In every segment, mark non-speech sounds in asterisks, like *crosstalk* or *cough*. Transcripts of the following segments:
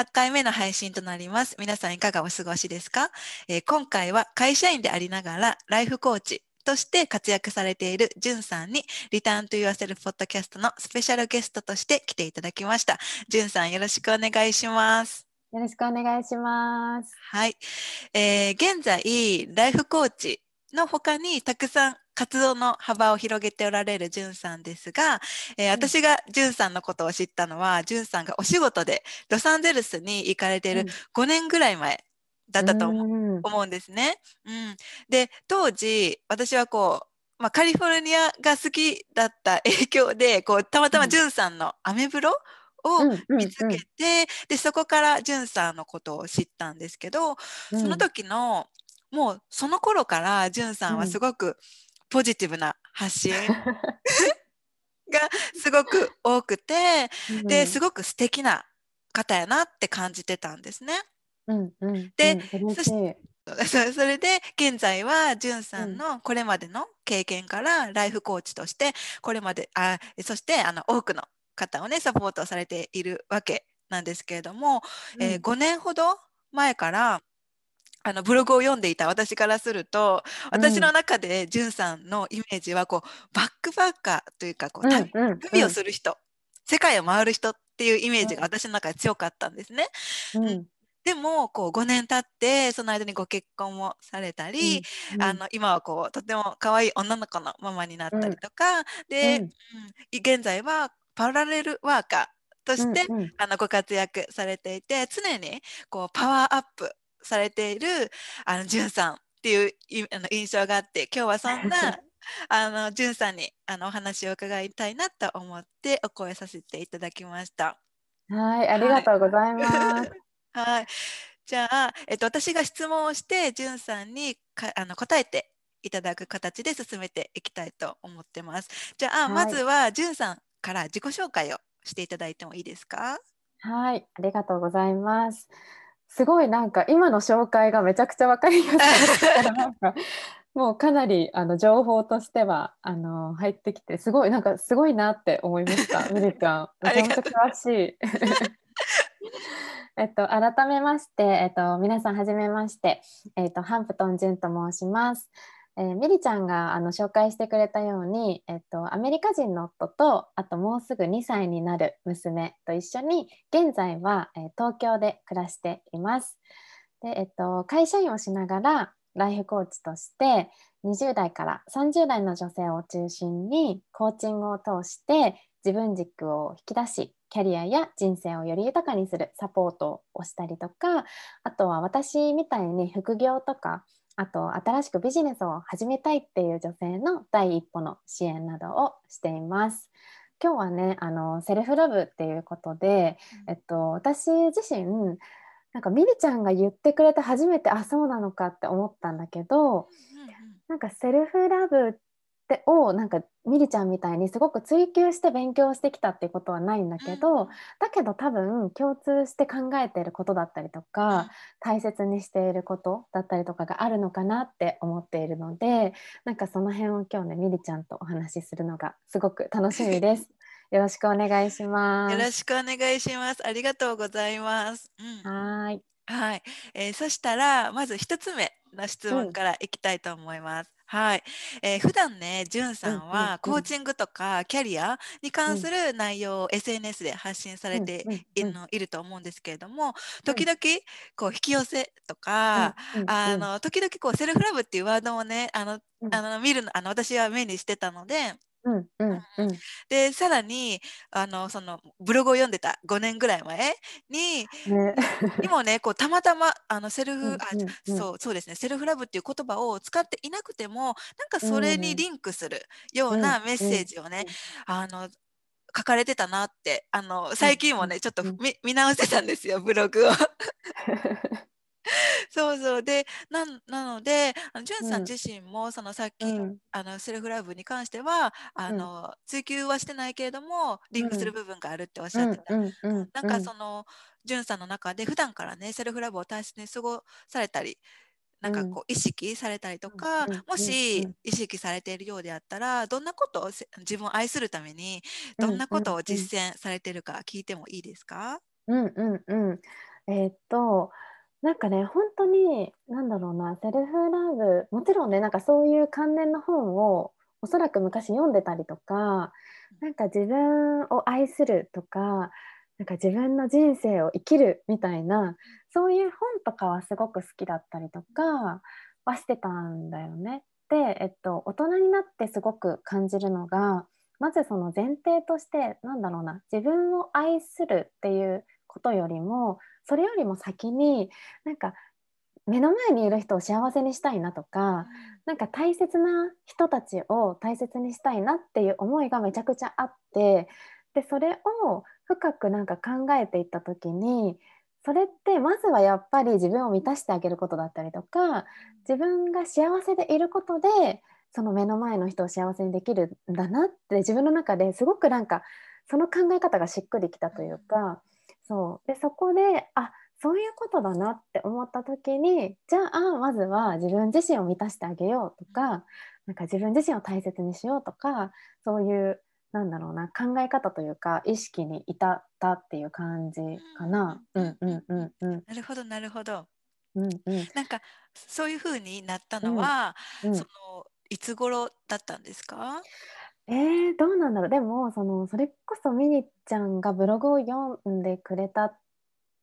8回目の配信となります。皆さんいかがお過ごしですか、えー、今回は会社員でありながらライフコーチとして活躍されているじゅんさんにリターントゥ Yourself ポッドキャストのスペシャルゲストとして来ていただきました。じゅんさんよろしくお願いします。よろしくお願いします。はい。えー、現在、ライフコーチの他にたくさん活動の幅を広げておられるじゅんさんですが、えー、私がじゅんさんのことを知ったのは、じゅんさんがお仕事でロサンゼルスに行かれている5年ぐらい前だったと思うん。ですね。うん、で当時私はこう、まあ、カリフォルニアが好きだった影響でこうたまたまじゅんさんのアメブロを見つけて、でそこからじゅんさんのことを知ったんですけど、その時のもうその頃からじゅんさんはすごくポジティブな発信 *laughs* がすごく多くて、ですごく素敵な方やなって感じてたんですね。うんうん、で、そして *laughs* それで現在はじゅんさん。のこれまでの経験からライフコーチとしてこれまであそしてあの多くの方をねサポートされているわけなんですけれども、うん、えー、5年ほど前からあのブログを読んでいた私からすると私の中でじゅんさんのイメージはこうバックパッカーというかこう旅,、旅をする人、世界を回る人っていうイメージが私の中で強かったんですね。うん。でもこう5年経ってその間にご結婚もされたり、うん、あの今はこうとても可愛い女の子のママになったりとか、うん、で、うん、現在はパラレルワーカーとして、うんうん、あのご活躍されていて常にこうパワーアップされているあのじゅんさんっていうあの印象があって今日はそんな *laughs* あのじゅんさんにあのお話を伺いたいなと思ってお声させていただきました。はい、ありがとうございます。は *laughs* いはい。じゃあ、えっと、私が質問をして、じゅんさんにかあの答えていただく形で進めていきたいと思ってます。じゃあ、はい、まずはじゅんさんから自己紹介をしていただいてもいいですか？はい、ありがとうございます。すごいなんか今の紹介がめちゃくちゃ分かりやすかった *laughs* なんかもうかなりあの情報としてはあの入ってきてすごいなんかすごいなって思いました。*laughs* みりちゃんめちゃめちゃ詳しい。*laughs* えっと、改めまして、えっと、皆さんはじめまして、えっと、ハンプトン・ジュンと申します。えー、ミリちゃんがあの紹介してくれたように、えっと、アメリカ人の夫とあともうすぐ2歳になる娘と一緒に現在は、えー、東京で暮らしています。でえっと、会社員をしながらライフコーチとして20代から30代の女性を中心にコーチングを通して自分軸を引き出しキャリアや人生をより豊かにするサポートをしたりとかあとは私みたいに副業とかあと新しくビジネスを始めたいっていう女性の第一歩の支援などをしています。今日はねあのセルフラブっていうことで、えっと、私自身なんかミリちゃんが言ってくれて初めてあそうなのかって思ったんだけど、なんかセルフラブっでをなんかミリちゃんみたいにすごく追求して勉強してきたっていうことはないんだけど、うん、だけど多分共通して考えていることだったりとか、うん、大切にしていることだったりとかがあるのかなって思っているのでなんかその辺を今日ねミリちゃんとお話しするのがすごく楽しみです。*laughs* よろしくお願いします。よろしくお願いします。ありがとうございます。うん、はい。はい、えー、そしたらまず一つ目の質問からいきたいと思います。はい、えー、普段ね、じゅんさんはコーチングとかキャリアに関する内容を SNS で発信されているのいると思うんですけれども、時々こう引き寄せとか、あの時々こうセルフラブっていうワードもね、あのあの見るのあの私は目にしてたので。うんうんうん、でさらにあのそのブログを読んでた5年ぐらい前に、ね、にもねこうたまたまあのセルフ、うんうん、あそうそうですねセルフラブっていう言葉を使っていなくてもなんかそれにリンクするようなメッセージをね、あの書かれてたなってあの最近もねちょっと見見直してたんですよブログを。*laughs* そうそう。でななのであのジュンさん自身もそのさっき、うん、あのセルフラブに関してはあの、うん、追求はしてないけれどもリンクする部分があるっておっしゃってた、なんかそのジュンさんの中で普段からねセルフラブを大切に過ごされたりなんかこう意識されたりとか、もし意識されているようであったらどんなことを自分を愛するためにどんなことを実践されているか聞いてもいいですか、うんうんうん。えーっとなんかね本当に何だろうなセルフラブもちろんねなんかそういう関連の本をおそらく昔読んでたりとかなんか自分を愛するとかなんか自分の人生を生きるみたいなそういう本とかはすごく好きだったりとかはしてたんだよね。で、えっと、大人になってすごく感じるのがまずその前提としてなんだろうな自分を愛するっていうことよりもそれよりも先になんか目の前にいる人を幸せにしたいなとかなんか大切な人たちを大切にしたいなっていう思いがめちゃくちゃあってでそれを深くなんか考えていった時にそれってまずはやっぱり自分を満たしてあげることだったりとか自分が幸せでいることでその目の前の人を幸せにできるんだなって自分の中ですごくなんかその考え方がしっくりきたというかそうでそこであそういうことだなって思った時にじゃあまずは自分自身を満たしてあげようとかなんか自分自身を大切にしようとかそういうなんだろうな考え方というか意識に至ったっていう感じかな。うんうんうんうん。なるほどなるほど。うんうん。なんかそういう風になったのは、うんそのいつ頃だったんですか？えー、どうなんだろうでもそのそれこそミニちゃんがブログを読んでくれた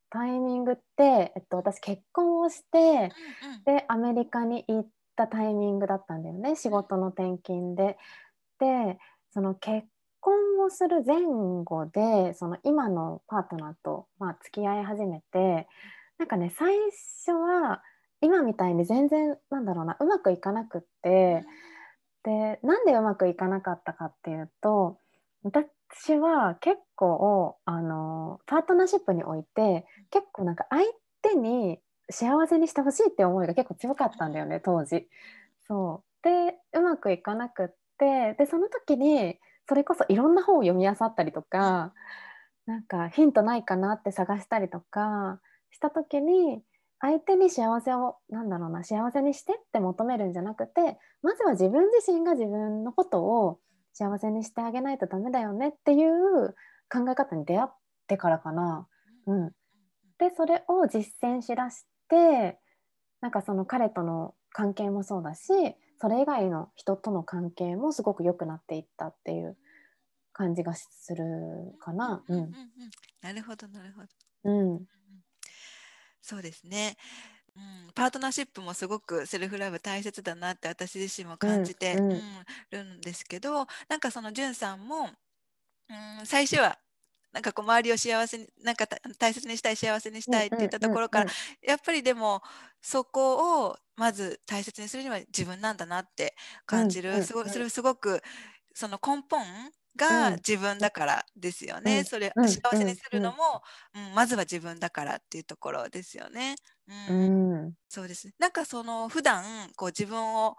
タイミングって、えっと、私結婚をしてうんうんでアメリカに行ったタイミングだったんだよね仕事の転勤で。でその結婚をする前後でその今のパートナーと、まあ、付き合い始めてなんかね最初は今みたいに全然なんだろうなうまくいかなくって。でなんでうまくいかなかったかっていうと私は結構あのパートナーシップにおいて結構なんか相手に幸せにしてほしいって思いが結構強かったんだよね当時。そうでうまくいかなくってでその時にそれこそいろんな本を読み漁ったりとかなんかヒントないかなって探したりとかした時に相手に幸せをなんだろうな幸せにしてって求めるんじゃなくてまずは自分自身が自分のことを幸せにしてあげないとダメだよねっていう考え方に出会ってからかな。うん、でそれを実践しだしてなんかその彼との関係もそうだしそれ以外の人との関係もすごく良くなっていったっていう感じがするかな。ううんうんんうんなるほどなるほど。うんそうですね。うん、パートナーシップもすごくセルフラブ大切だなって私自身も感じて、うん。るんですけどなんかそのじゅんさんも、うん、最初はなんかこう周りを幸せになんかた大切にしたい幸せにしたいって言ったところから、やっぱりでもそこをまず大切にするには自分なんだなって感じる、すごうん。それすごくその根本うんが自分だからですよね、うん。それうん。幸せにするのも、うん。まずは自分だからっていうところですよね。ううん。んそうです。なんかその普段こう自分を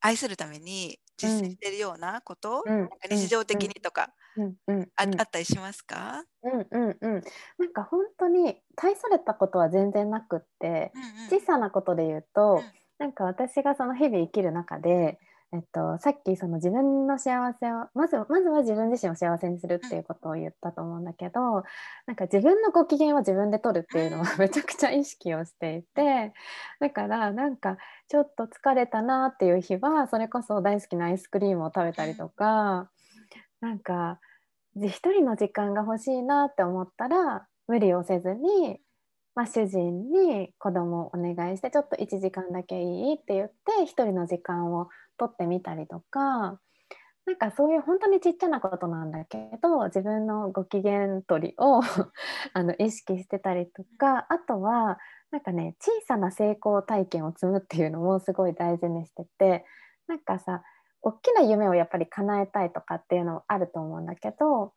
愛するために実践しているようなこと、うん。日常的にとかうん。うん。あ,、うん。あったりしますか、うん。うん。うん。なんか本当に大それたことは全然なくってうんうん。小さなことで言うと、うん。なんか私がその日々生きる中で、えっと、さっきその自分の幸せをまずまずは自分自身を幸せにするっていうことを言ったと思うんだけどなんか自分のご機嫌は自分で取るっていうのは *laughs* めちゃくちゃ意識をしていてだからなんかちょっと疲れたなっていう日はそれこそ大好きなアイスクリームを食べたりとかなんかじ一人の時間が欲しいなって思ったら無理をせずに、まあ、主人に子供をお願いしてちょっと1時間だけいいって言って一人の時間を取ってみたりとかなんかそういう本当にちっちゃなことなんだけど自分のご機嫌取りを *laughs* あの意識してたりとかあとはなんかね小さな成功体験を積むっていうのもすごい大事にしててなんかさ大きな夢をやっぱり叶えたいとかっていうのあると思うんだけど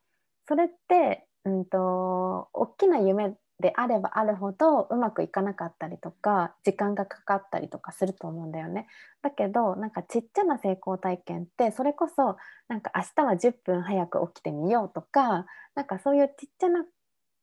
それって、うん、と大きな夢であればあるほどうまくいかなかったりとか時間がかかったりとかすると思うんだよね。だけどなんかちっちゃな成功体験ってそれこそなんか明日は10分早く起きてみようとかなんかそういうちっちゃな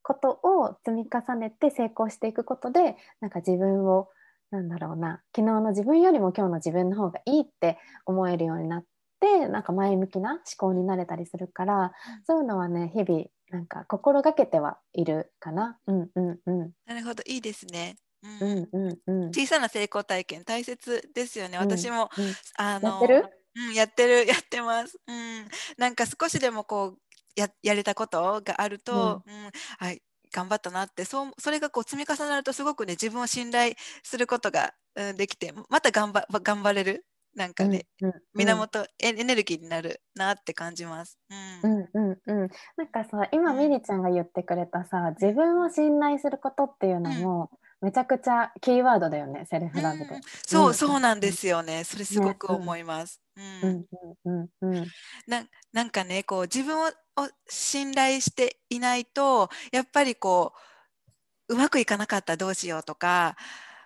ことを積み重ねて成功していくことでなんか自分をなんだろうな昨日の自分よりも今日の自分の方がいいって思えるようになってなんか前向きな思考になれたりするからそういうのはね日々なんか心がけてはいるかな。うんうんうん。なるほどいいですね。ううんんうんうん。小さな成功体験大切ですよね。私も、うんあのやってる？うん、やってる *laughs* やってます。うん、なんか少しでもこうややれたことがあると、うんはい頑張ったなってそうそれがこう積み重なるとすごくね自分を信頼することが、うん、できてまた頑張頑張れるなんかね、うんうん源エエネルギーになるなって感じます。ううんんうんうん、なんかさ今うん。ミリちゃんが言ってくれたさ自分を信頼することっていうのも、めちゃくちゃキーワードだよねセルフラブで。うん。そう、うん。そうなんですよね。それすごくねうん思います。うん。うん。うんうんうんななんかねこう自分をを信頼していないとやっぱりこううまくいかなかったらどうしようとか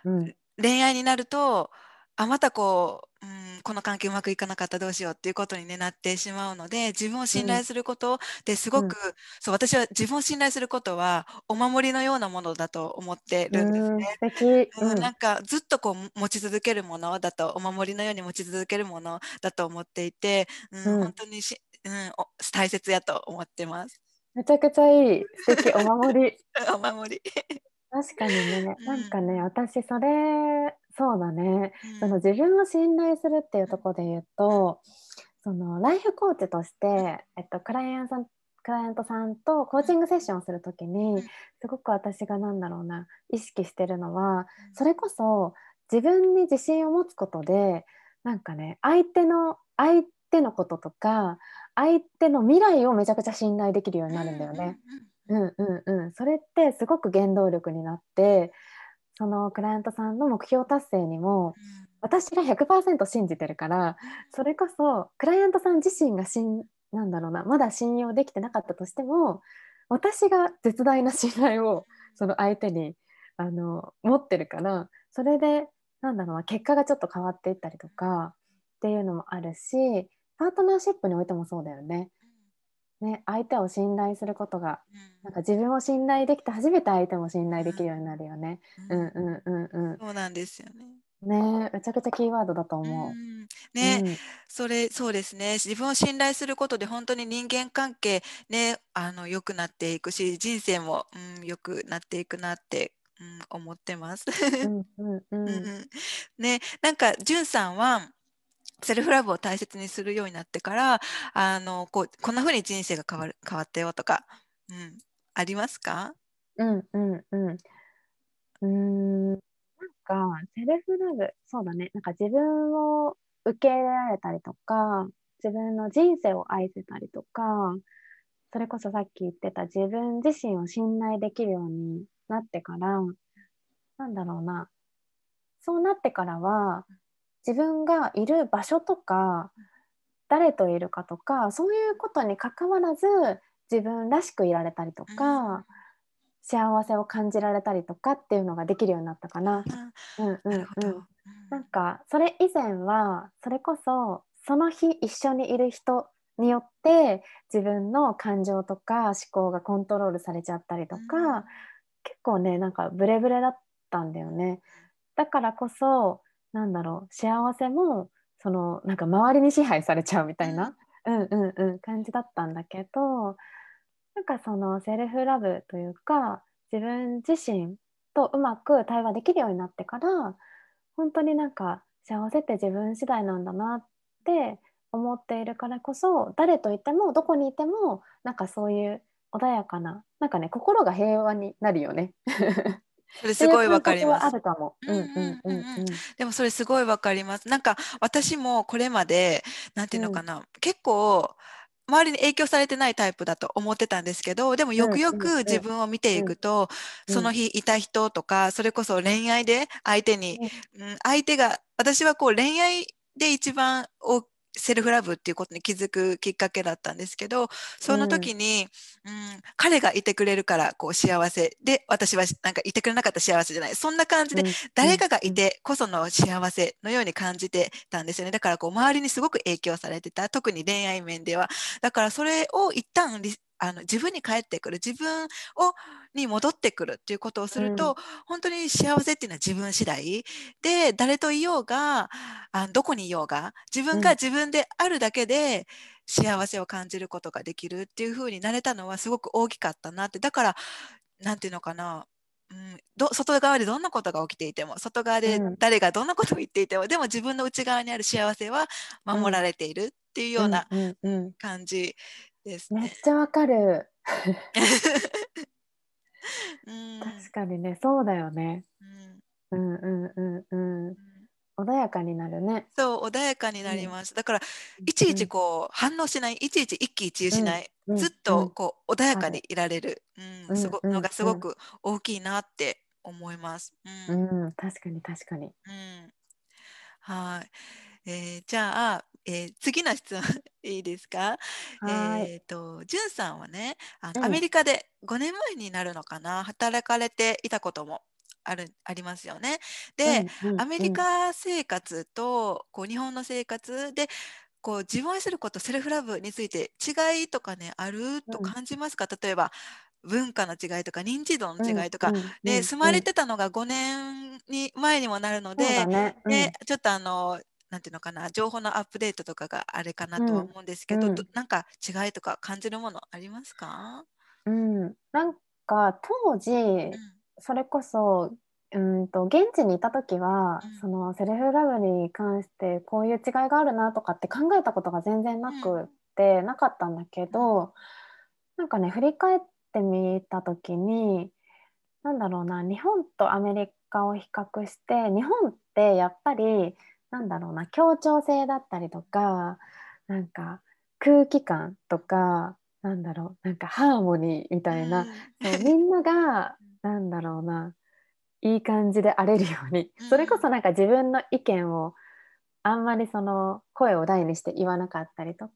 うん。恋愛になるとあまたこう、うん、この関係うまくいかなかったらどうしようっていうことに、ね、なってしまうので自分を信頼することですごく、そう私は自分を信頼することはお守りのようなものだと思ってるんですうんね。うんうんなんかずっとこう持ち続けるものだとお守りのように持ち続けるものだと思っていて、うんうん本当にし、うん、お大切やと思ってます。めちゃくちゃいい素敵 *laughs* お守り。お守り。確かにねうんなんかね私それそうだね。うん。その自分を信頼するっていうところで言うとそのライフコーチとして、えっと、クライアントさんクライアントさんとコーチングセッションをするときにうん。すごく私がなんだろうな意識してるのはそれこそ自分に自信を持つことでなんかね相手の相手のこととか相手の未来をめちゃくちゃ信頼できるようになるんだよね。うんうんうん、それってすごく原動力になってそのクライアントさんの目標達成にも私が100%信じてるからそれこそクライアントさん自身がしんなんだろうなまだ信用できてなかったとしても私が絶大な信頼をその相手にあの持ってるからそれでなんだろうな結果がちょっと変わっていったりとかっていうのもあるしパートナーシップにおいてもそうだよね。ね相手を信頼することがなんか自分を信頼できて初めて相手も信頼できるようになるよね。うんうんうんうそうなんですよね。ん。ねめちゃくちゃキーワードだと思う。うんね、うんそれそうですね自分を信頼することで本当に人間関係ねあの良くなっていくし人生も、うん、良くなっていくなって、うん、思ってます。うんうん *laughs* ねなんかじゅんさんはセルフラブを大切にするようになってからあのこうこんな風に人生が変わる変わったよとか、うん、ありますか、うんうんうん。うんなんかセルフラブそうだね。なんか自分を受け入れられたりとか自分の人生を愛せたりとかそれこそさっき言ってた自分自身を信頼できるようになってからなんだろうな。そうなってからは自分がいる場所とか誰といるかとかそういうことにかかわらず自分らしくいられたりとか、幸せを感じられたりとかっていうのができるようになったかな。うんうんうん、なんかそれ以前はそれこそその日一緒にいる人によって自分の感情とか思考がコントロールされちゃったりとか、うん結構ねなんかブレブレだったんだよね。だからこそなんだろう幸せもそのなんか周りに支配されちゃうみたいな、うんうんうん、感じだったんだけどなんかそのセルフラブというか自分自身とうまく対話できるようになってから本当になんか幸せって自分次第なんだなって思っているからこそ誰といてもどこにいてもなんかそういう穏やかななんかね心が平和になるよね。それすごいわかります。あ。るかも。うんうんうんうん。うんうんでもそれすごいわかります。なんか私もこれまでなんていうのかな、結構周りに影響されてないタイプだと思ってたんですけどでもよくようんうんうんく自分を見ていくと、うん。その日いた人とかそれこそ恋愛で相手に、うん、相手が私はこう恋愛で一番おセルフラブっていうことに気づくきっかけだったんですけどその時に、うん彼がいてくれるからこう幸せ。で私はなんかいてくれなかったら幸せじゃない。そんな感じで誰かがいてこその幸せのように感じてたんですよね。だからこう周りにすごく影響されてた。特に恋愛面では。だからそれを一旦リあの自分に返ってくる自分をに戻ってくるっていうことをすると、うん本当に幸せっていうのは自分次第。で誰といようがあどこにいようが自分がうん。自分であるだけで幸せを感じることができるっていう風になれたのはすごく大きかったなって。だから何て言うのかなうん、ど外側でどんなことが起きていても外側で誰がどんなことを言っていても、うん、でも自分の内側にある幸せは守られているっていうような感じですね。めっちゃわかる。*laughs* うん、確かにねそうだよね。うん、うんうんうんうん。穏やかになるね。そう穏やかになります。だからいちいちこう反応しない。いちいち一喜一憂しない、ずっとこう穏やかにい。られる、うん。すごのがすごく大きいなって思います。うん、うん、確かに確かに。うん、はい、えー、じゃあ、えー、次の質問いいですか？えっ、ー、と、じゅんさんはね、あの、アメリカで5年前になるのかな、働かれていたこともあるありますよね。で、うんうんうん、アメリカ生活とこう日本の生活でこう自分を愛することセルフラブについて違いとかねあると感じますか、うん、例えば文化の違いとか認知度の違いとか、うんうん、で住まれてたのが5年に前にもなるのでね。でちょっとあのなんていうのかな情報のアップデートとかがあれかなとは思うんですけど、うん、なんか違いとか感じるものありますか、うん、なんか当時、それこそうんと現地にいた時は、うん、そのセルフラブに関してこういう違いがあるなとかって考えたことが全然なくて、うん、なかったんだけどなんかね振り返ってみた時になんだろうな日本とアメリカを比較して日本ってやっぱりなんだろうな協調性だったりとかなんか空気感とかなんだろうなんかハーモニーみたいな、うん、そうみんなが *laughs* なんだろうないい感じで荒れるように、それこそなんか自分の意見をあんまりその声を大にして言わなかったりとか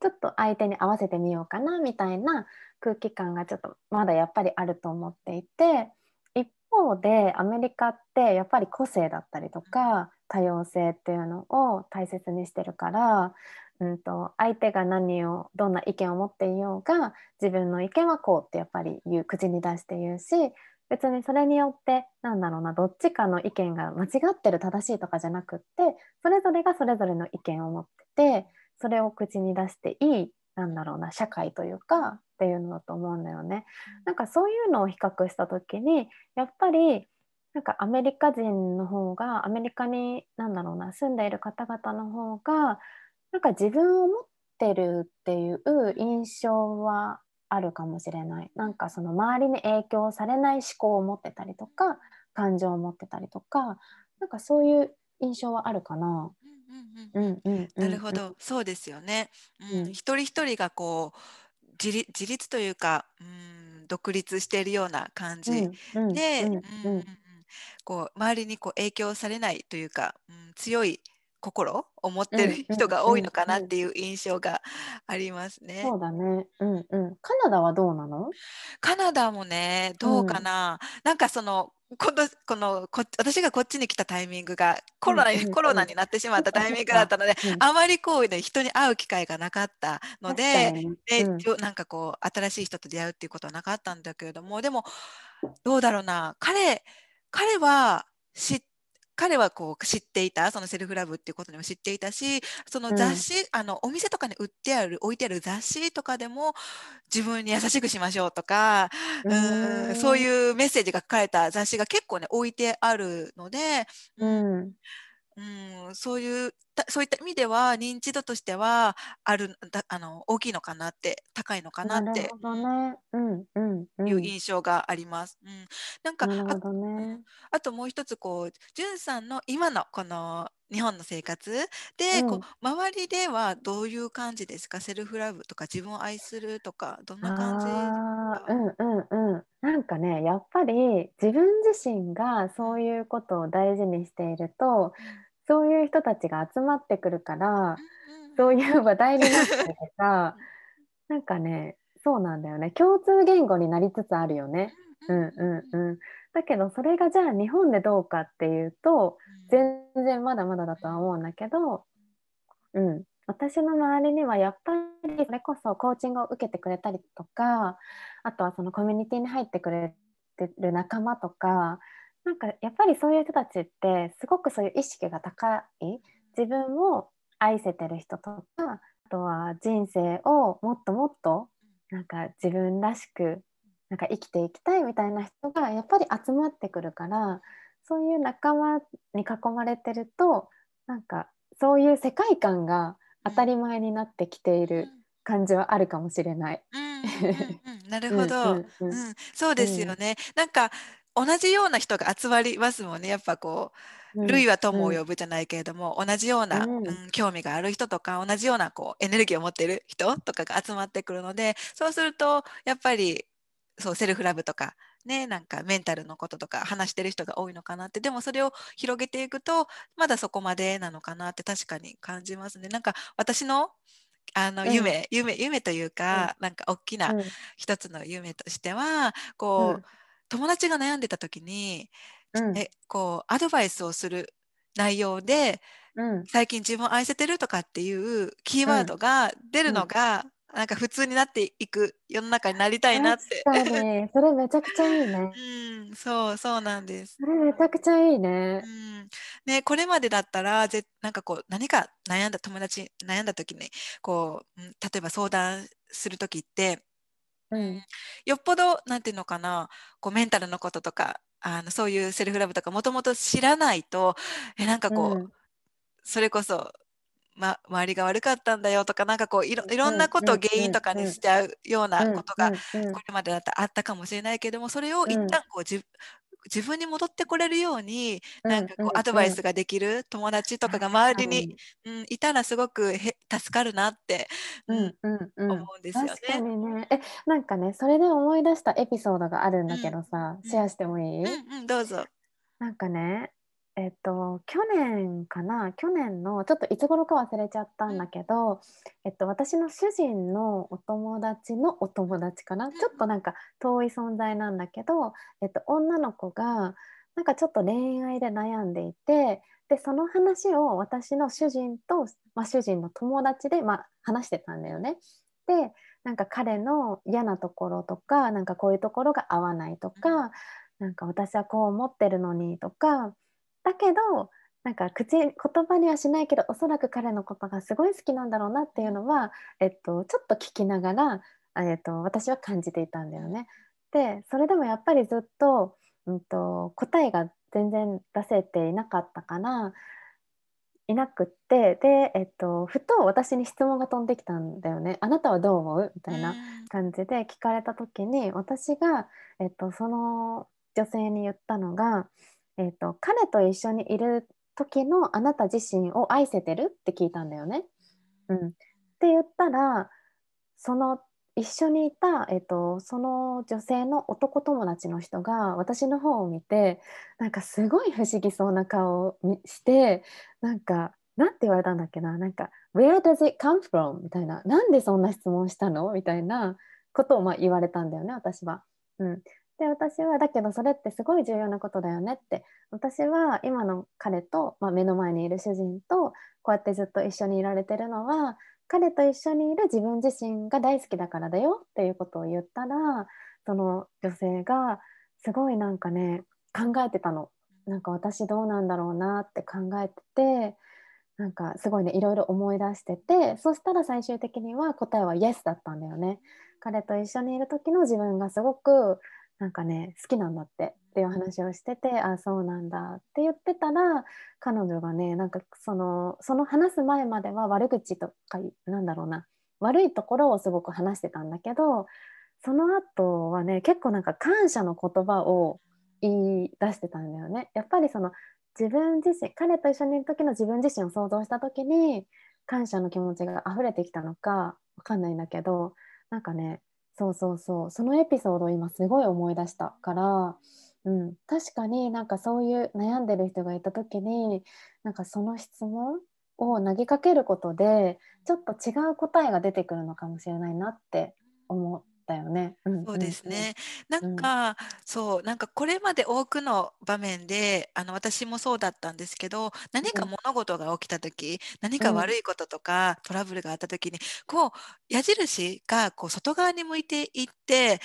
ちょっと相手に合わせてみようかなみたいな空気感がちょっとまだやっぱりあると思っていて一方でアメリカってやっぱり個性だったりとか多様性っていうのを大切にしてるから、うんと、相手が何をどんな意見を持っていようが自分の意見はこうってやっぱり言う口に出して言うし別にそれによってなんだろうなどっちかの意見が間違ってる正しいとかじゃなくってそれぞれがそれぞれの意見を持っててそれを口に出していいなんだろうな社会というかっていうのだと思うんだよね。なんかそういうのを比較した時にやっぱりなんかアメリカ人の方がアメリカになんだろうな住んでいる方々の方がなんか自分を持ってるっていう印象はあるかもしれない。なんかその周りに影響されない思考を持ってたりとか感情を持ってたりとかなんかそういう印象はあるかな。なるほど。そうですよね、うん、うん、一人一人がこう自立自立というか、うん、独立しているような感じ。でこう周りにこう影響されないというか、うん、強い心を持ってる人が多いのかなっていう印象がありますね。そうだね。うんうん。カナダはどうなの？カナダもね、どうかな。うん、なんかそのこのこのこ私がこっちに来たタイミングがコロナに、コロナになってしまったタイミングだったので、うん、あまりこうね人に会う機会がなかったので、で、うん、なんかこう新しい人と出会うっていうことはなかったんだけれども、でもどうだろうな。彼彼は知っ彼はこう知っていたそのセルフラブっていうことにも知っていたしその雑誌、うん、あのお店とかに売ってある置いてある雑誌とかでも自分に優しくしましょうとかうん。そういうメッセージが書かれた雑誌が結構ね置いてあるので、うん、うん、そういうそういった意味では認知度としてはあるあの大きいのかなって高いのかなっていう印象があります。うん、なんか、ね、ああともう一つこうじゅんさんの今のこの日本の生活で、うん、こう周りではどういう感じですか？セルフラブとか自分を愛するとかどんな感じうんうんうん。なんかねやっぱり自分自身がそういうことを大事にしていると、そういう人たちが集まってくるから、そういう話題になったりとか *laughs* なんかねそうなんだよね。共通言語になりつつあるよね。うんうんうん、だけどそれがじゃあ日本でどうかっていうと全然まだまだだとは思うんだけど、うん、私の周りにはやっぱりそれこそコーチングを受けてくれたりとかあとはそのコミュニティに入ってくれてる仲間とかなんかやっぱりそういう人たちってすごくそういう意識が高い。自分を愛せてる人とかとは人生をもっともっとなんか自分らしくなんか生きていきたいみたいな人がやっぱり集まってくるからそういう仲間に囲まれてるとなんかそういう世界観が当たり前になってきている感じはあるかもしれない。うんうんうんうん、なるほど、うんそうですよね。なんか同じような人が集まりますもんね。やっぱこう。類は友を呼ぶじゃないけれども、同じような、うん。興味がある人とか同じようなこうエネルギーを持ってる人とかが集まってくるのでそうするとやっぱりそうセルフラブとかねなんかメンタルのこととか話してる人が多いのかなって。でもそれを広げていくとまだそこまでなのかなって確かに感じますね。なんか私のあの夢、うん、夢夢というか、うん、なんか大きな一つの夢としてはこう、うん、友達が悩んでた時に、えこうアドバイスをする内容で、最近自分を愛せてるとかっていうキーワードが出るのが、なんか普通になっていく世の中になりたいなって。確かにそれめちゃくちゃいいね。*laughs* うん、そうそうなんです。それめちゃくちゃいいね。うん、ねこれまでだったらぜなんかこう何か悩んだ友達悩んだ時にこう、例えば相談する時って、うん、よっぽどなんていうのかなこうメンタルのこととかあのそういうセルフラブとかもともと知らないとえなんかこう、うん、それこそま、周りが悪かったんだよとかなんかこういろいろんなことを原因とかにしちゃうようなことがこれまでだったらあったかもしれないけどもそれを一旦こう自自分に戻ってこれるようになんかこうアドバイスができる友達とかが周りに、うん、いたらすごくへ助かるなって、うん思うんですよね。確かにね。えなんかねそれで思い出したエピソードがあるんだけどさ、シェアしてもいい、うんうん、どうぞ。なんかねえっと、去年かな？去年のちょっといつ頃か忘れちゃったんだけど、えっと、私の主人のお友達のお友達かな、ちょっとなんか遠い存在なんだけど、えっと、女の子がなんかちょっと恋愛で悩んでいてでその話を私の主人と、まあ、主人の友達で、まあ、話してたんだよね。でなんか彼の嫌なところとかなんかこういうところが合わないとか、なんか私はこう思ってるのにとか。だけどなんか口言葉にはしないけどおそらく彼のことがすごい好きなんだろうなっていうのは、えっと、ちょっと聞きながら、えっと、私は感じていたんだよね。でそれでもやっぱりずっと,、うんと、答えが全然出せていなかったからいなくってで、えっと、ふと私に質問が飛んできたんだよね。あなたはどう思う？みたいな感じで聞かれた時に私が、えっと、その女性に言ったのがえーと、彼と一緒にいる時のあなた自身を愛せてるって聞いたんだよね。うん、って言ったらその一緒にいた、えーと、その女性の男友達の人が私の方を見てなんかすごい不思議そうな顔をしてなんかなんて言われたんだっけな？なんか「Where does it come from?」みたいな「なんでそんな質問したの?」みたいなことをま言われたんだよね私は。うん、で私はだけどそれってすごい重要なことだよねって私は今の彼と、まあ、目の前にいる主人とこうやってずっと一緒にいられてるのは彼と一緒にいる自分自身が大好きだからだよっていうことを言ったらその女性がすごいなんかね考えてたのなんか私どうなんだろうなって考えててなんかすごいねいろいろ思い出しててそしたら最終的には答えは Yes だったんだよね。彼と一緒にいる時の自分がすごくなんかね好きなんだってっていう話をしててあそうなんだって言ってたら彼女がねなんかそのその話す前までは悪口とかなんだろうな悪いところをすごく話してたんだけどその後はね結構なんか感謝の言葉を言い出してたんだよね。やっぱりその自分自身彼と一緒にいる時の自分自身を想像した時に感謝の気持ちが溢れてきたのか分かんないんだけどなんかねそうそうそう。そのエピソードを今すごい思い出したから、うん、確かになんかそういう悩んでる人がいた時になんかその質問を投げかけることでちょっと違う答えが出てくるのかもしれないなって思だよね。そうですね。なんか、そうなんかこれまで多くの場面であの私もそうだったんですけど何か物事が起きた時何か悪いこととかトラブルがあった時にこう矢印がこう外側に向いていって、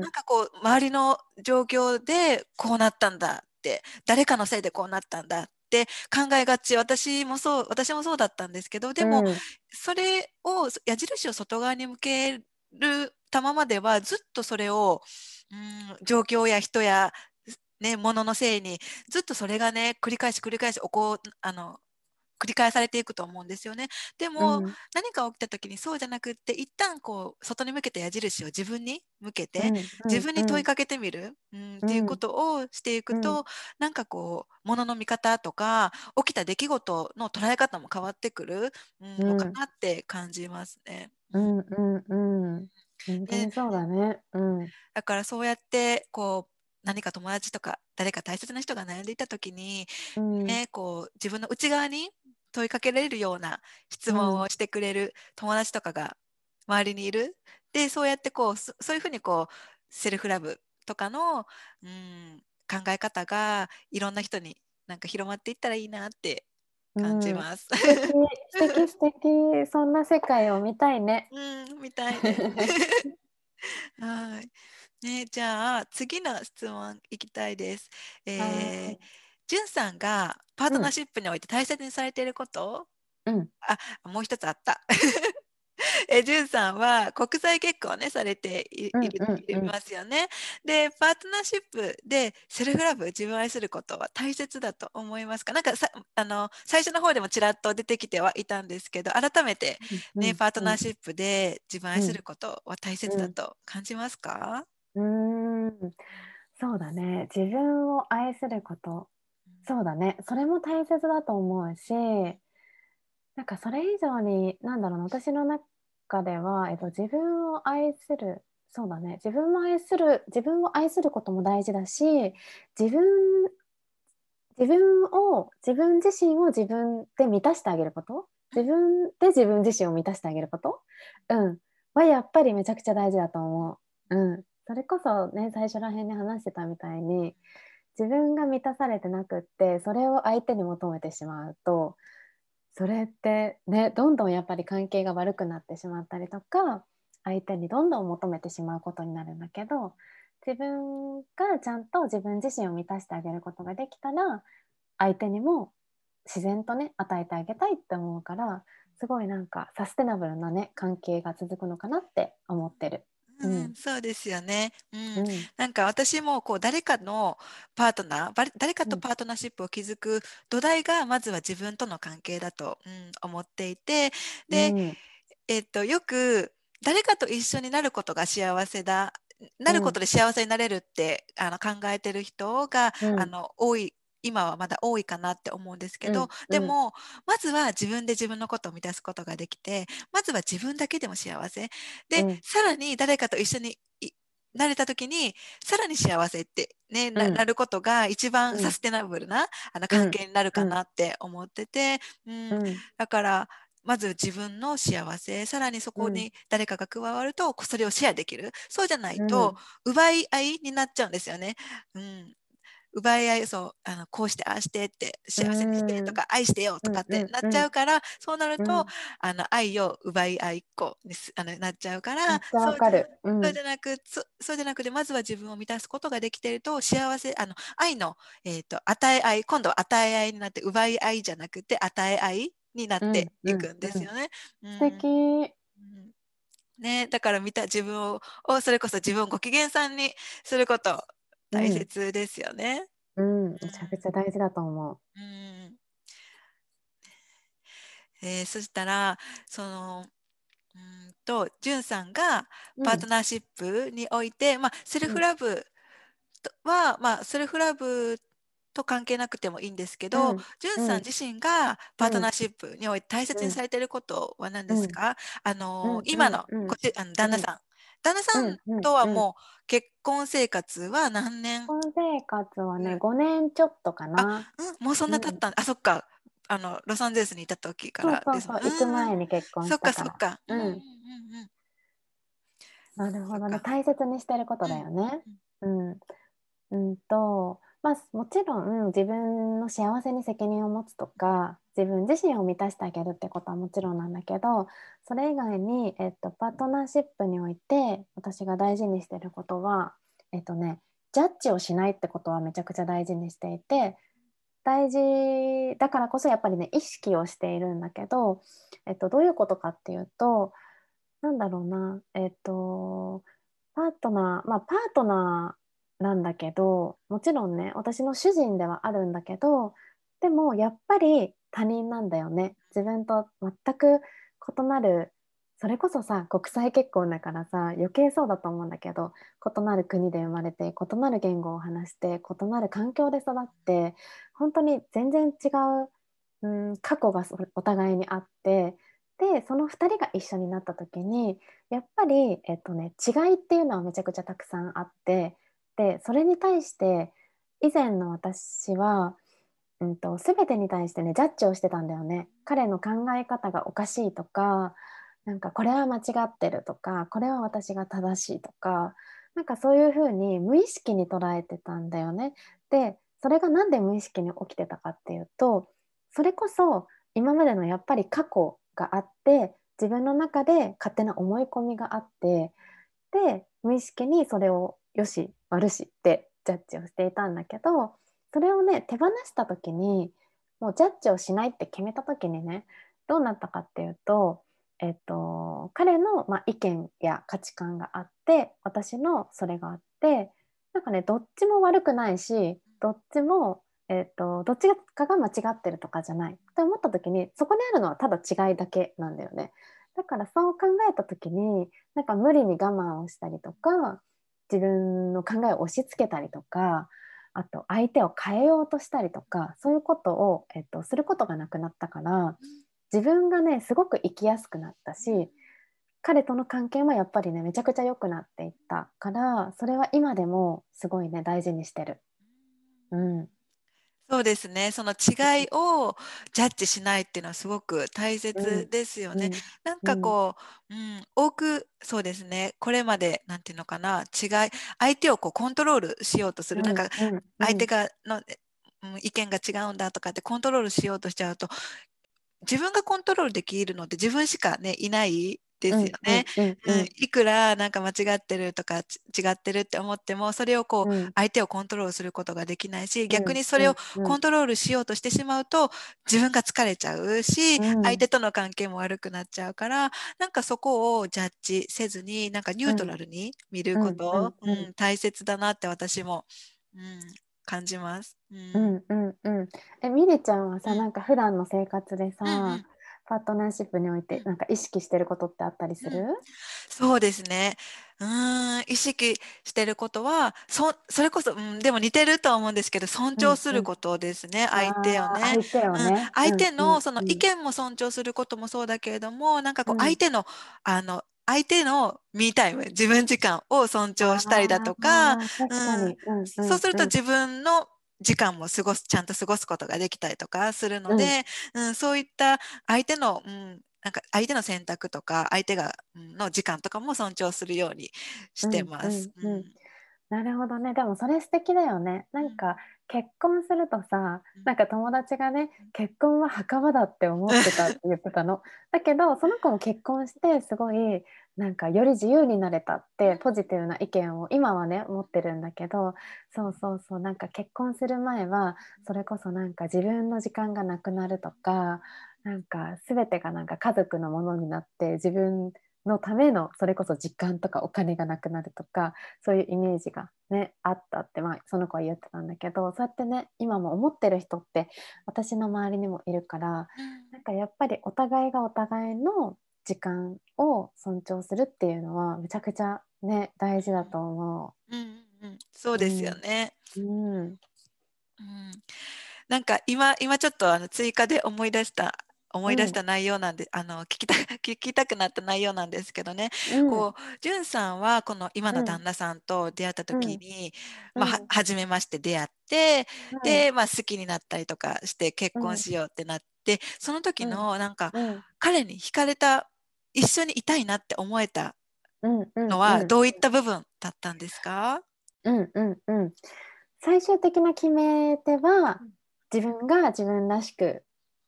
なんかこう周りの状況でこうなったんだって誰かのせいでこうなったんだっっって考えがち。私もそう私もそうだったんですけどでも、うん。それを矢印を外側に向けるたままではずっとそれを、うん、状況や人や、ね、物のせいにずっとそれがね繰り返し繰り返し起こあの繰り返されていくと思うんですよね。でも、うん。何か起きた時にそうじゃなくって一旦こう外に向けた矢印を自分に向けて、うん自分に問いかかけてみる、うんっていうことをしていくと、うん。なんかこう物の見方とか起きた出来事の捉え方も変わってくる、のかなって感じますね。うんうんうん本当にそうだね。うんだからそうやってこう何か友達とか誰か大切な人が悩んでいた時に、うんね、こう自分の内側に問いかけられるような質問をしてくれる友達とかが周りにいる。でそうやってこうそそういうふうにこうセルフラブとかの、うん、考え方がいろんな人になんか広まっていったらいいなって感じます。素敵素敵素敵 *laughs* そんな世界を見たいね。うん、みたいです。*laughs* はい。ね、じゃあ次の質問いきたいです。えはーい、じゅんさんがパートナーシップにおいて大切にされていること、うんあ、もう一つあった。*laughs* え、じゅんさんは国際結婚をね、されていますよね。で、パートナーシップでセルフラブ、自分を愛することは大切だと思いますか？なんかさあの最初の方でもちらっと出てきてはいたんですけど、改めてね、パートナーシップで自分を愛することは大切だと感じますか、うーん。そうだね。自分を愛すること。そうだね。それも大切だと思うしなんかそれ以上になんだろうな私の中では、えっと、自分を愛するそうだね。自分も愛する自分を愛することも大事だし自分自分を自分自身を自分で満たしてあげること。自分で自分自身を満たしてあげること、うん、はやっぱりめちゃくちゃ大事だと思う。うん、それこそね最初らへんに話してたみたいに自分が満たされてなくってそれを相手に求めてしまうとそれってねどんどんやっぱり関係が悪くなってしまったりとか相手にどんどん求めてしまうことになるんだけど自分がちゃんと自分自身を満たしてあげることができたら相手にも自然とね与えてあげたいって思うからすごいなんかサステナブルなね関係が続くのかなって思ってる。うん。うんそうですよね。うん。うん。なんか私もこう誰かのパートナーば誰かとパートナーシップを築く土台がまずは自分との関係だと、うん、思っていてで、うん。えっと、よく誰かと一緒になることが幸せだなることで幸せになれるって、あの考えてる人が、うん。あの多い今はまだ多いかなって思うんですけど、うんでもまずは自分で自分のことを満たすことができてまずは自分だけでも幸せ。で、うん。さらに誰かと一緒にいなれた時にさらに幸せって、ねなうん。なることが一番うん。サステナブルな、あの関係になるかなって思ってて、うん。うん。だからまず自分の幸せさらにそこに誰かが加わるとそれをシェアできる。そうじゃないと奪い合いになっちゃうんですよね。うん奪い合いそうあのこうしてああしてって幸せにしてとか愛してよとかってなっちゃうからそうなるとうん。あの愛を奪い合いっ子にすあのなっちゃうからそうじゃなくそそうじゃなくてまずは自分を満たすことができていると幸せあの愛の、えー、と与え合い今度は与え合いになって奪い合いじゃなくて与え合いになっていくんですよね。うん。素敵。うん。ね、だから見た自分ををそれこそ自分をご機嫌さんにすること大切ですよね。うん、めちゃくちゃ大事だと思う。ん。えーそしたらそのうんとじゅんさんがう。パートナーシップにおいて、まあ、セルフラブとは、まあ、セルフラブと関係なくてもいいんですけど、うん。じゅんさん自身がパートナーシップにおいて大切にされていることは何ですか、あのうん。今のうん。こっちあの旦那さん、旦那さんとはもう結婚生活は何年、結婚生活はね、うん。5年ちょっとかな。うん、もうそんな経ったん、あそっか。あのロサンゼルスにいた時かそうらですそうそう、行く前にに結婚しそったか。からそっか、うん。うんうんなるほどね。そっ、か。大切にしてることだよね。うん。うんと、まあ、もちろん自分の幸せに責任を持つとか、自分自身を満たしてあげるってことはもちろんなんだけど、それ以外に、えっと、パートナーシップにおいて私が大事にしてることは、えっとね、ジャッジをしないってことはめちゃくちゃ大事にしていて、大事だからこそやっぱりね意識をしているんだけど、えっと、どういうことかっていうとなんだろうなえっとパートナーまあパートナーなんだけどもちろんね私の主人ではあるんだけどでもやっぱり他人なんだよね。自分と全く異なるそれこそさ国際結婚だからさ余計そうだと思うんだけど異なる国で生まれて異なる言語を話して異なる環境で育って本当に全然違う、うん、過去がお互いにあってでその2人が一緒になった時にやっぱり、えっとね、違いっていうのはめちゃくちゃたくさんあってでそれに対して以前の私は、うんと、全てに対してねジャッジをしてたんだよね。彼の考え方がおかしいとかなんかこれは間違ってるとかこれは私が正しいとかなんかそういうふうに無意識に捉えてたんだよね。でそれが何で無意識に起きてたかっていうとそれこそ今までのやっぱり過去があって自分の中で勝手な思い込みがあってで無意識にそれをよし悪しってジャッジをしていたんだけどそれをね手放した時にもうジャッジをしないって決めた時にねどうなったかっていうとえっと、彼の、まあ、意見や価値観があって私のそれがあってなんかねどっちも悪くないしどっちも、えっと、どっちかが間違ってるとかじゃないって思った時にそこにあるのはただ違いだけなんだよね。だからそう考えた時になんか無理に我慢をしたりとか自分の考えを押し付けたりとかあと相手を変えようとしたりとかそういうことを、えっと、することがなくなったから自分がねすごく生きやすくなったし彼との関係もやっぱりねめちゃくちゃ良くなっていったからそれは今でもすごいね大事にしてる。うん、そうですね。その違いをジャッジしないっていうのはすごく大切ですよね。うん、なんかこう、うん、多くそうですねこれまで何て言うのかな違い相手をこうコントロールしようとする、うん、なんか相手がの、意見が違うんだとかってコントロールしようとしちゃうと自分がコントロールできるのって自分しかねいないですよね、いくらなんか間違ってるとか違ってるって思ってもそれをこう、相手をコントロールすることができないし逆にそれをコントロールしようとしてしまうと自分が疲れちゃうし、相手との関係も悪くなっちゃうからなんかそこをジャッジせずになんかニュートラルに見ること、うん大切だなって私も、うん、感じます。うん、うんうんえみりちゃんはさ、うん、なんか普段の生活でさ、うんうん、パートナーシップにおいてなんか意識してることってあったりする、うん、そうですね。うん。意識してることはそそれこそ、うん、でも似てるとは思うんですけど尊重することですね、うんうん、相手をね。相手をね、相手のその意見も尊重することもそうだけれども、なんかこう相手の,、あの相手のミータイム自分時間を尊重したりだとかそうすると自分の時間も過ごすちゃんと過ごすことができたりとかするので、うん、うん、そういった相手の、うん、なんか相手の選択とか相手が、の時間とかも尊重するようにしてます。なるほどね。でもそれ素敵だよね。なんか結婚するとさなんか友達がね結婚は墓場だって思ってたって言ってたの。*laughs* だけどその子も結婚してすごいなんかより自由になれたってポジティブな意見を今はね持ってるんだけどそうそうそうなんか結婚する前はそれこそなんか自分の時間がなくなるとかなんか全てがなんか家族のものになって自分のためのそれこそ時間とかお金がなくなるとかそういうイメージがねあったって、まあ、その子は言ってたんだけどそうやってね今も思ってる人って私の周りにもいるから、うん、なんかやっぱりお互いがお互いの時間を尊重するっていうのはめちゃくちゃね大事だと思う。うんうん、そうですよね。うん、うん、なんか今今ちょっとあの追加で思い出した思い出した内容なんで、うん、あの聞きた *laughs* 聞きたくなった内容なんですけどね、うん、こうじゅんさんはこの今の旦那さんと出会った時に、うん、まあ、初めまして出会って、で、まあ、好きになったりとかして結婚しようってなって、その時のなんか、彼に惹かれた一緒にいたいなって思えたのはどういった部分だったんですか、うんうんうん、最終的な決め手は自分が自分らしく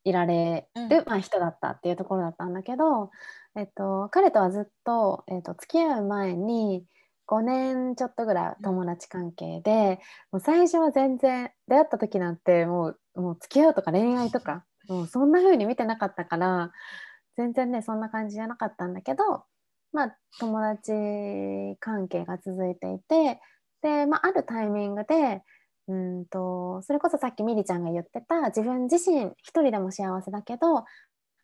いられる、まあ、人だったっていうところだったんだけど、えっと、彼とはずっと,、えっと付き合う前に5年ちょっとぐらい友達関係で、もう最初は全然出会った時なんてもうもう付き合うとか恋愛とかもうそんな風に見てなかったから全然ねそんな感じじゃなかったんだけどまあ友達関係が続いていてで、まあ、あるタイミングでうんとそれこそさっきみりちゃんが言ってた自分自身一人でも幸せだけど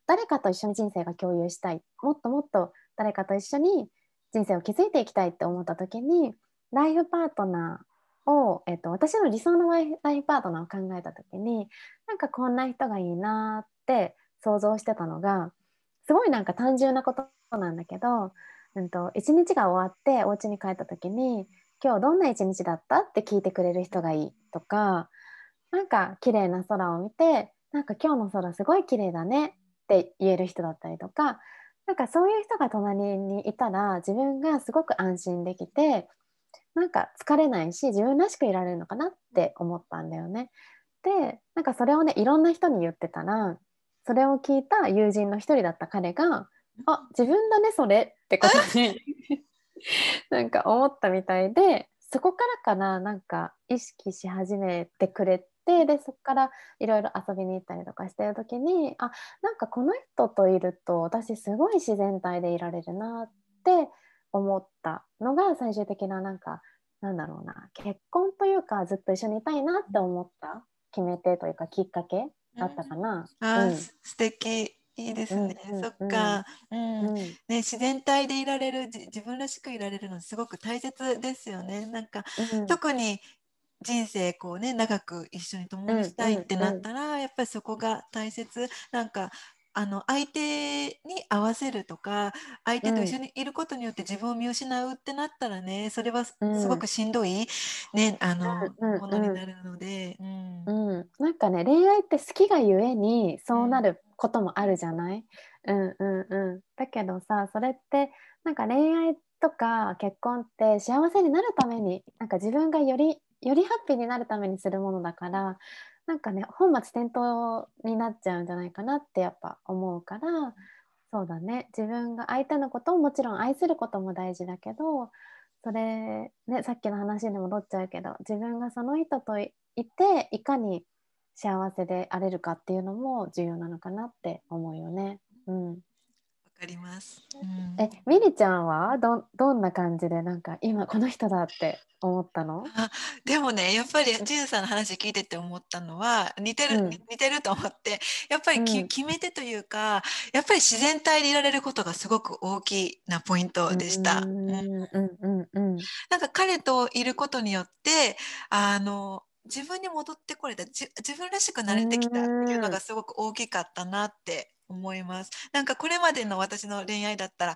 誰かと一緒に人生が共有したい。もっともっと誰かと一緒に人生を築いていきたいって思った時にライフパートナーを、えっと、私の理想のライフパートナーを考えた時になんかこんな人がいいなって想像してたのがすごいなんか単純なことなんだけど、うんと、一日が終わってお家に帰った時に「今日どんな一日だった?」って聞いてくれる人がいいとかなんか綺麗な空を見て「なんか今日の空すごい綺麗だね」って言える人だったりとかなんかそういう人が隣にいたら自分がすごく安心できてなんか疲れないし自分らしくいられるのかなって思ったんだよね。でなんかそれをねいろんな人に言ってたらそれを聞いた友人の一人だった彼が「あ自分だねそれ」ってことに *laughs* なんか思ったみたいでそこからかななんか意識し始めてくれてでそこからいろいろ遊びに行ったりとかしてる時にあなんかこの人といると私すごい自然体でいられるなって思ったのが最終的ななんかなんだろうな結婚というかずっと一緒にいたいなって思った決め手というかきっかけだったかな。うん、あ、うん、素敵いいですね、うんうん、そっか、うん。ね、自然体でいられる自分らしくいられるのすごく大切ですよね。なんか、特に人生こうね長く一緒に共にしたいってなったら、やっぱりそこが大切。なんかあの相手に合わせるとか相手と一緒にいることによって自分を見失うってなったらねそれはすごくしんどい、ね、あの、ものになるので、うん。うん、なんかね恋愛って好きがゆえにそうなることもあるじゃない、うんうんうん、だけどさそれってなんか恋愛とか結婚って幸せになるためになんか自分がよりよりハッピーになるためにするものだからなんかね本末転倒になっちゃうんじゃないかなってやっぱ思うからそうだね自分が相手のことをもちろん愛することも大事だけどそれねさっきの話に戻っちゃうけど自分がその人といていかに幸せであれるかっていうのも重要なのかなって思うよね。うんかります。うん、え、みりちゃんはどどんな感じでなんか今この人だって思ったの？あ、でもね、やっぱりジュンさんの話聞いてて思ったのは似てる、うん、似てると思って、やっぱりき、うん、決め手というか、やっぱり自然体でいられることがすごく大きなポイントでした。うん、なんか彼といることによって、あの。自分に戻ってこれた自分らしくなれてきたっていうのがすごく大きかったなって思います。なんかこれまでの私の恋愛だったら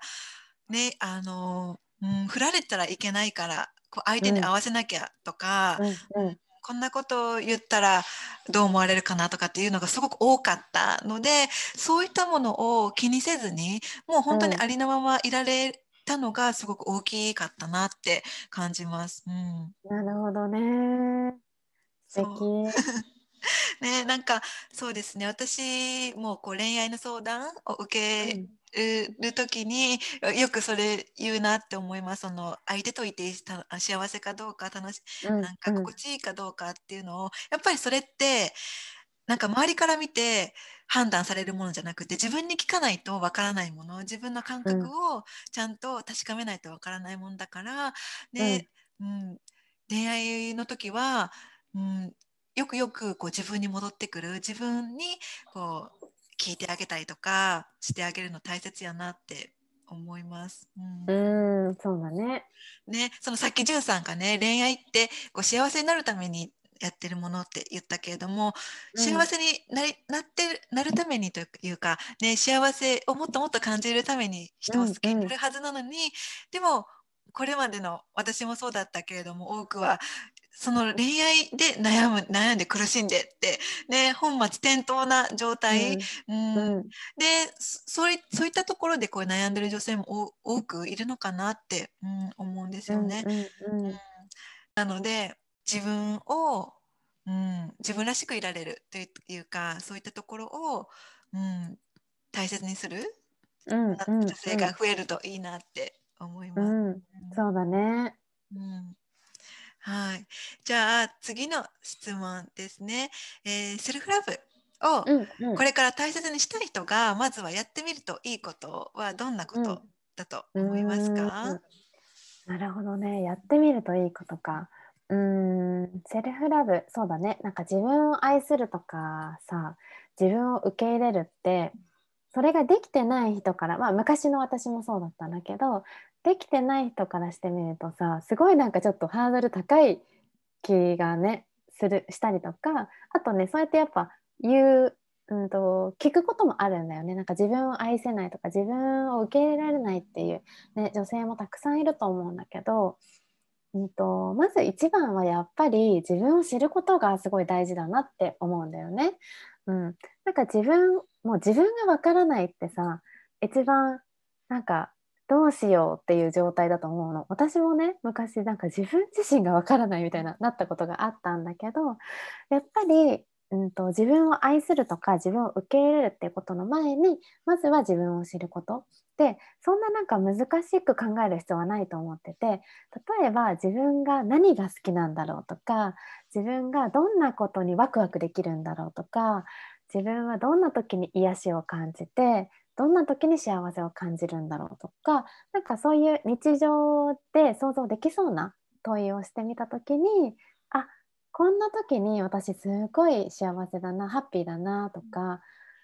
ねあの、うん、振られたらいけないからこう相手に合わせなきゃとか、うんうん、こんなことを言ったらどう思われるかなとかっていうのがすごく多かったのでそういったものを気にせずにもう本当にありのままいられたのがすごく大きかったなって感じます。うん、なるほどね。素敵。*laughs* ね、なんかそうですね。私もこう恋愛の相談を受ける時に、よくそれ言うなって思います。その相手といて幸せかどうか楽し、うん、なんか心地いいかどうかっていうのをやっぱりそれってなんか周りから見て判断されるものじゃなくて自分に聞かないとわからないもの自分の感覚をちゃんと確かめないとわからないもんだから、で、うん、うん、恋愛の時は、うん、よくよくこう自分に戻ってくる自分にこう聞いてあげたりとかしてあげるの大切やなって思います。うん、うんそうだね。ね、そのさっきじゅんさんがね恋愛ってこう幸せになるためにやってるものって言ったけれども、うん、幸せになりなってなるためにというか、ね、幸せをもっともっと感じるために人を好きになるはずなのに、うんうん、でもこれまでの私もそうだったけれども多くはその恋愛で悩む悩んで苦しんでってね本末転倒な状態、うん、うん、でそういそういったところでこう悩んでる女性も多くいるのかなって、うん、思うんですよね。うんうん、なので自分を、うん、自分らしくいられるというかそういったところを、うん、大切にする、うん女性が増えるといいなって思います。そうだね、うんはい。じゃあ次の質問ですね。えーセルフラブをこれから大切にしたい人がまずはやってみるといいことはどんなことだと思いますか？うんなるほどねやってみるといいことかうーんセルフラブそうだねなんか自分を愛するとかさ自分を受け入れるってそれができてない人からまあ昔の私もそうだったんだけどできてない人からしてみるとさすごいなんかちょっとハードル高い気がねするしたりとかあとねそうやってやっぱ言ううんと聞くこともあるんだよねなんか自分を愛せないとか自分を受け入れられないっていう、ね、女性もたくさんいると思うんだけど、うん、とまず一番はやっぱり自分を知ることがすごい大事だなって思うんだよね。うん、なんか自分もう自分がわからないってさ一番なんかどうしようっていう状態だと思うの。私もね昔なんか自分自身がわからないみたいななったことがあったんだけどやっぱりうんと、自分を愛するとか自分を受け入れるっていうことの前にまずは自分を知ること。でそんななんか難しく考える必要はないと思ってて例えば自分が何が好きなんだろうとか自分がどんなことにワクワクできるんだろうとか自分はどんな時に癒しを感じてどんな時に幸せを感じるんだろうとかなんかそういう日常で想像できそうな問いをしてみた時にあこんな時に私すごい幸せだなハッピーだなとか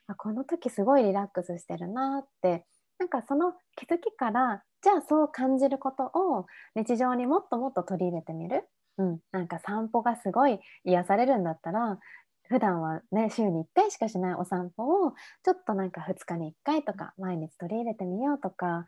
あこの時すごいリラックスしてるなってなんかその気づきからじゃあそう感じることを日常にもっともっと取り入れてみる、うん、なんか散歩がすごい癒されるんだったら普段はね週に1回しかしないお散歩をちょっとなんか2日に1回とか毎日取り入れてみようとか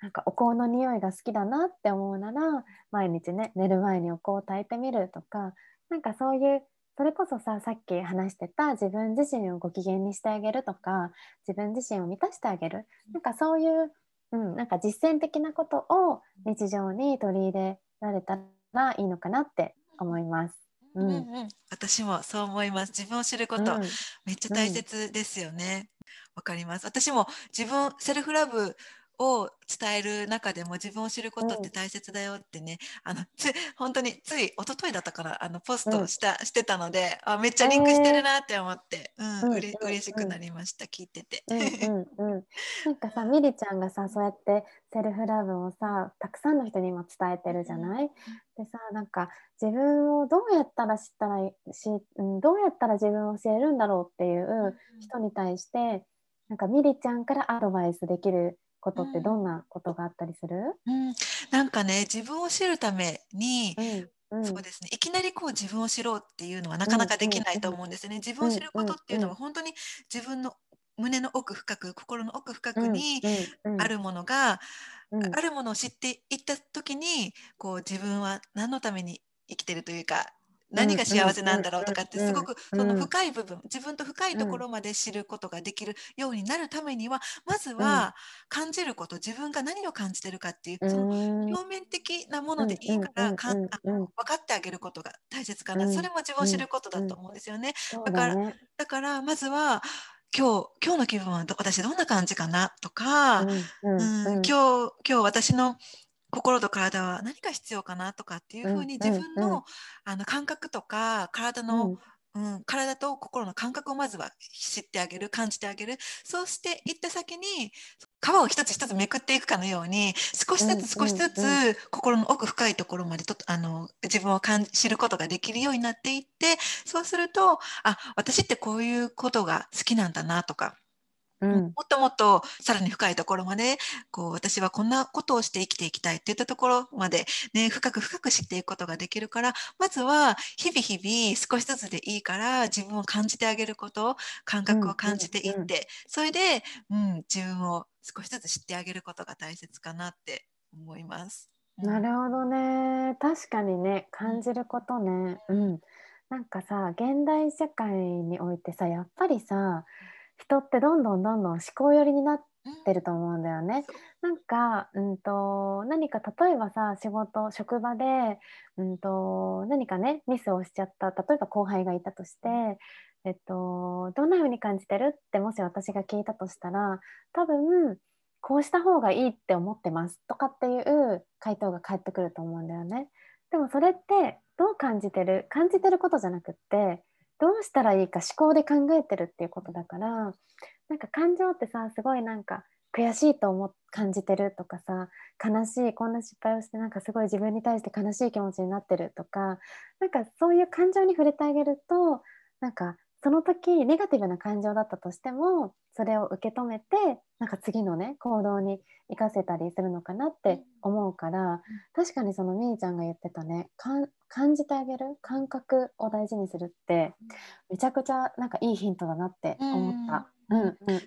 なんかお香の匂いが好きだなって思うなら毎日ね寝る前にお香を焚いてみるとかなんかそういうそれこそささっき話してた自分自身をご機嫌にしてあげるとか自分自身を満たしてあげるなんかそういう、うん、なんか実践的なことを日常に取り入れられたらいいのかなって思います。うんうんうん、私もそう思います。自分を知ること、うんめっちゃ大切ですよね。わ、かります。私も自分セルフラブを伝える中でも自分を知ることって大切だよってね、あのつ *laughs* 本当につい一昨日だったからあのポストした、してたのであめっちゃリンクしてるなって思って、うんうんうれうん嬉しくなりました聞いてて。うんうんうん、なんかさ *laughs* ミリちゃんがさそうやってセルフラブをさたくさんの人に今伝えてるじゃない？でさなんか自分をどうやったら知ったらいし、うん、どうやったら自分を教えるんだろうっていう人に対してなんかミリちゃんからアドバイスできることってどんなことがあったりする、うん、なんかね自分を知るために、うん。うん、そうですね。いきなりこう自分を知ろうっていうのはなかなかできないと思うんですよね。自分を知ることっていうのは本当に自分の胸の奥深く心の奥深くにうん。うん。あるものが、うん。あるものを知っていった時にこう自分は何のために生きてるというか何が幸せなんだろうとかってうんすごくうんその深い部分自分と深いところまで知ることができるようになるためにはまずは感じること自分が何を感じてるかっていうそのうん表面的なものでいいからかん分かってあげることが大切かな。うん。それも自分を知ることだと思うんですよね。だね。だからまずは今日今日の気分はど私どんな感じかなとか、うん今日今日私の心と体は何が必要かなとかっていうふうにうん自分の,、うん。うんあの感覚とか体うの、ん。うん体と心の感覚をまずは知ってあげる感じてあげる。そうしていった先に皮を一つ一つめくっていくかのように少しずつ少しずつうん。う心の奥深いところまでとあの自分を感じ知ることができるようになっていってそうするとあ私ってこういうことが好きなんだなとかうん。もっともっとさらに深いところまでこう私はこんなことをして生きていきたいっていったところまで、ね、深く深く知っていくことができるからまずは日々日々少しずつでいいから自分を感じてあげること感覚を感じていって、うんうんそれで、うん、自分を少しずつ知ってあげることが大切かなって思います。うん。なるほどね。確かにね感じることね。うん。なんかさ現代社会においてさやっぱりさ人ってどんどんどんどん思考寄りになってると思うんだよね。なんか、うん、と何か例えばさ仕事職場で、うん、と何かねミスをしちゃった例えば後輩がいたとして、えっと、どんな風に感じてるってもし私が聞いたとしたら多分こうした方がいいって思ってますとかっていう回答が返ってくると思うんだよね。でもそれってどう感じてる？感じてることじゃなくってどうしたらいいか思考で考えてるっていうことだからなんか感情ってさすごいなんか悔しいと思感じてるとかさ悲しいこんな失敗をしてなんかすごい自分に対して悲しい気持ちになってるとかなんかそういう感情に触れてあげるとなんかその時ネガティブな感情だったとしてもそれを受け止めてなんか次のね行動に生かせたりするのかなって思うから、確かにそのみーちゃんが言ってたね感じてあげる感覚を大事にするってめちゃくちゃなんかいいヒントだなって思った。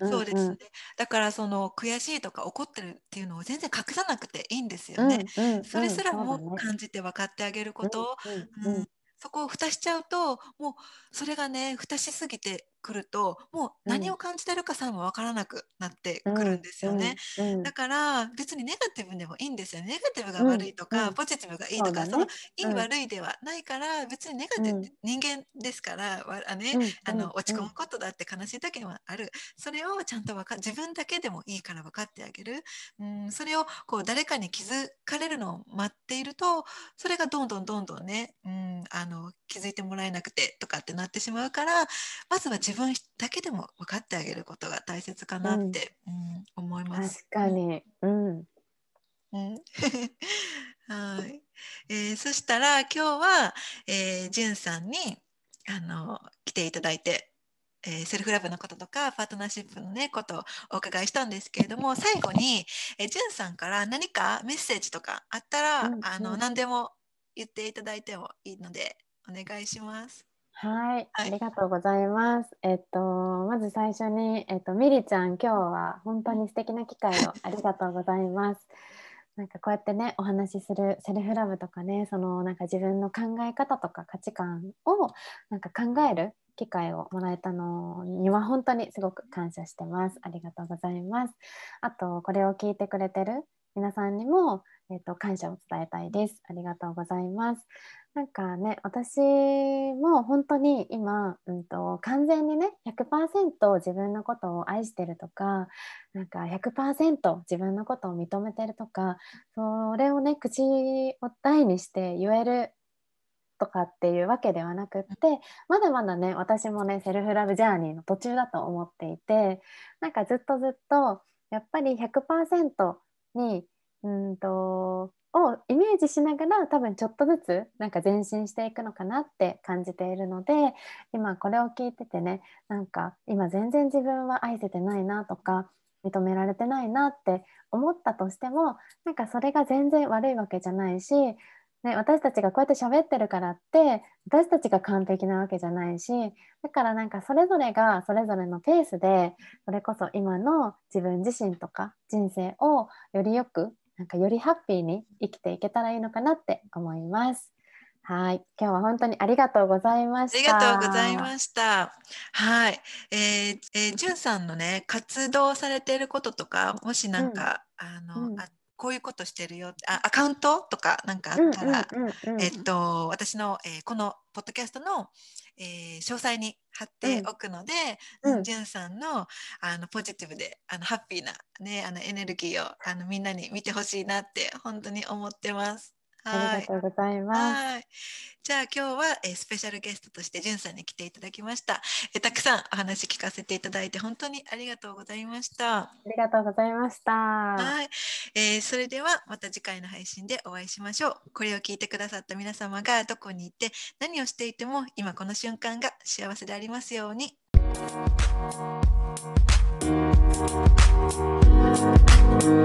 そうですね。だからその悔しいとか怒ってるっていうのを全然隠さなくていいんですよね。うんうん、それすらも感じて分かってあげること、うん、そこを蓋しちゃうともうそれがね蓋しすぎてくるともう何を感じてるかさえも分からなくなってくるんですよね、うん。うん、だから別にネガティブでもいいんですよ。ネガティブが悪いとか、うん、ポジティブがいいとか、そ、ね,、のいい悪いではないから別にネガティブ、人間ですからあ、ねあの落ち込むことだって悲しい時はある。それをちゃんとか自分だけでもいいから分かってあげる、うん、それをこう誰かに気づかれるのを待っているとそれがどんどんどんどんね、うん、あの気づいてもらえなくてとかってなってしまうからまずは自分だけでも分かってあげることが大切かなって、うん、うん、思います。確かに、うん、うん、*laughs* はい、えー、そしたら今日は、えー、じゅんさんにあの来ていただいてえー、セルフラブのこととかパートナーシップの、ね、ことをお伺いしたんですけれども最後に、えー、じゅんさんから何かメッセージとかあったら、うんうん、あの何でも言っていただいてもいいのでお願いします。はい、ありがとうございます。えっと、まず最初に、えっと、みりちゃん、今日は本当に素敵な機会をありがとうございます。*laughs* なんかこうやってね、お話しするセルフラブとかね、そのなんか自分の考え方とか価値観をなんか考える機会をもらえたのには本当にすごく感謝してます。ありがとうございます。あと、これを聞いてくれてる皆さんにも、えっと、感謝を伝えたいです。ありがとうございます。なんかね私も本当に今、うんと、完全にね100%自分のことを愛してるとかなんか100%自分のことを認めてるとかそれをね口を大にして言えるとかっていうわけではなくってまだまだね私もねセルフラブジャーニーの途中だと思っていてなんかずっとずっとやっぱり100%にうんとをイメージしながら多分ちょっとずつなんか前進していくのかなって感じているので今これを聞いててねなんか今全然自分は愛せてないなとか認められてないなって思ったとしてもなんかそれが全然悪いわけじゃないし、ね、私たちがこうやって喋ってるからって私たちが完璧なわけじゃないしだからなんかそれぞれがそれぞれのペースでそれこそ今の自分自身とか人生をよりよくなんかよりハッピーに生きていけたらいいのかなって思います。はい、今日は本当にありがとうございました。ありがとうございました。はい、えー、えー、じゅんさんのね活動されていることとか、もしなんか、うん、あの、うん、あこういうことしてるよあアカウントとかなんかあったら、えっと私の、えー、このポッドキャストの、えー、詳細に貼っておくので、うん、じゅんさんのあのポジティブであのハッピーな、ね、あのエネルギーをあのみんなに見てほしいなって本当に思ってます。ありがとうございます。じゃあ今日は、えー、スペシャルゲストとしてじゅんさんに来ていただきました、えー、たくさんお話聞かせていただいて本当にありがとうございました。ありがとうございました。はい、えー、それではまた次回の配信でお会いしましょう。これを聞いてくださった皆様がどこにいて何をしていても今この瞬間が幸せでありますように。Thank you.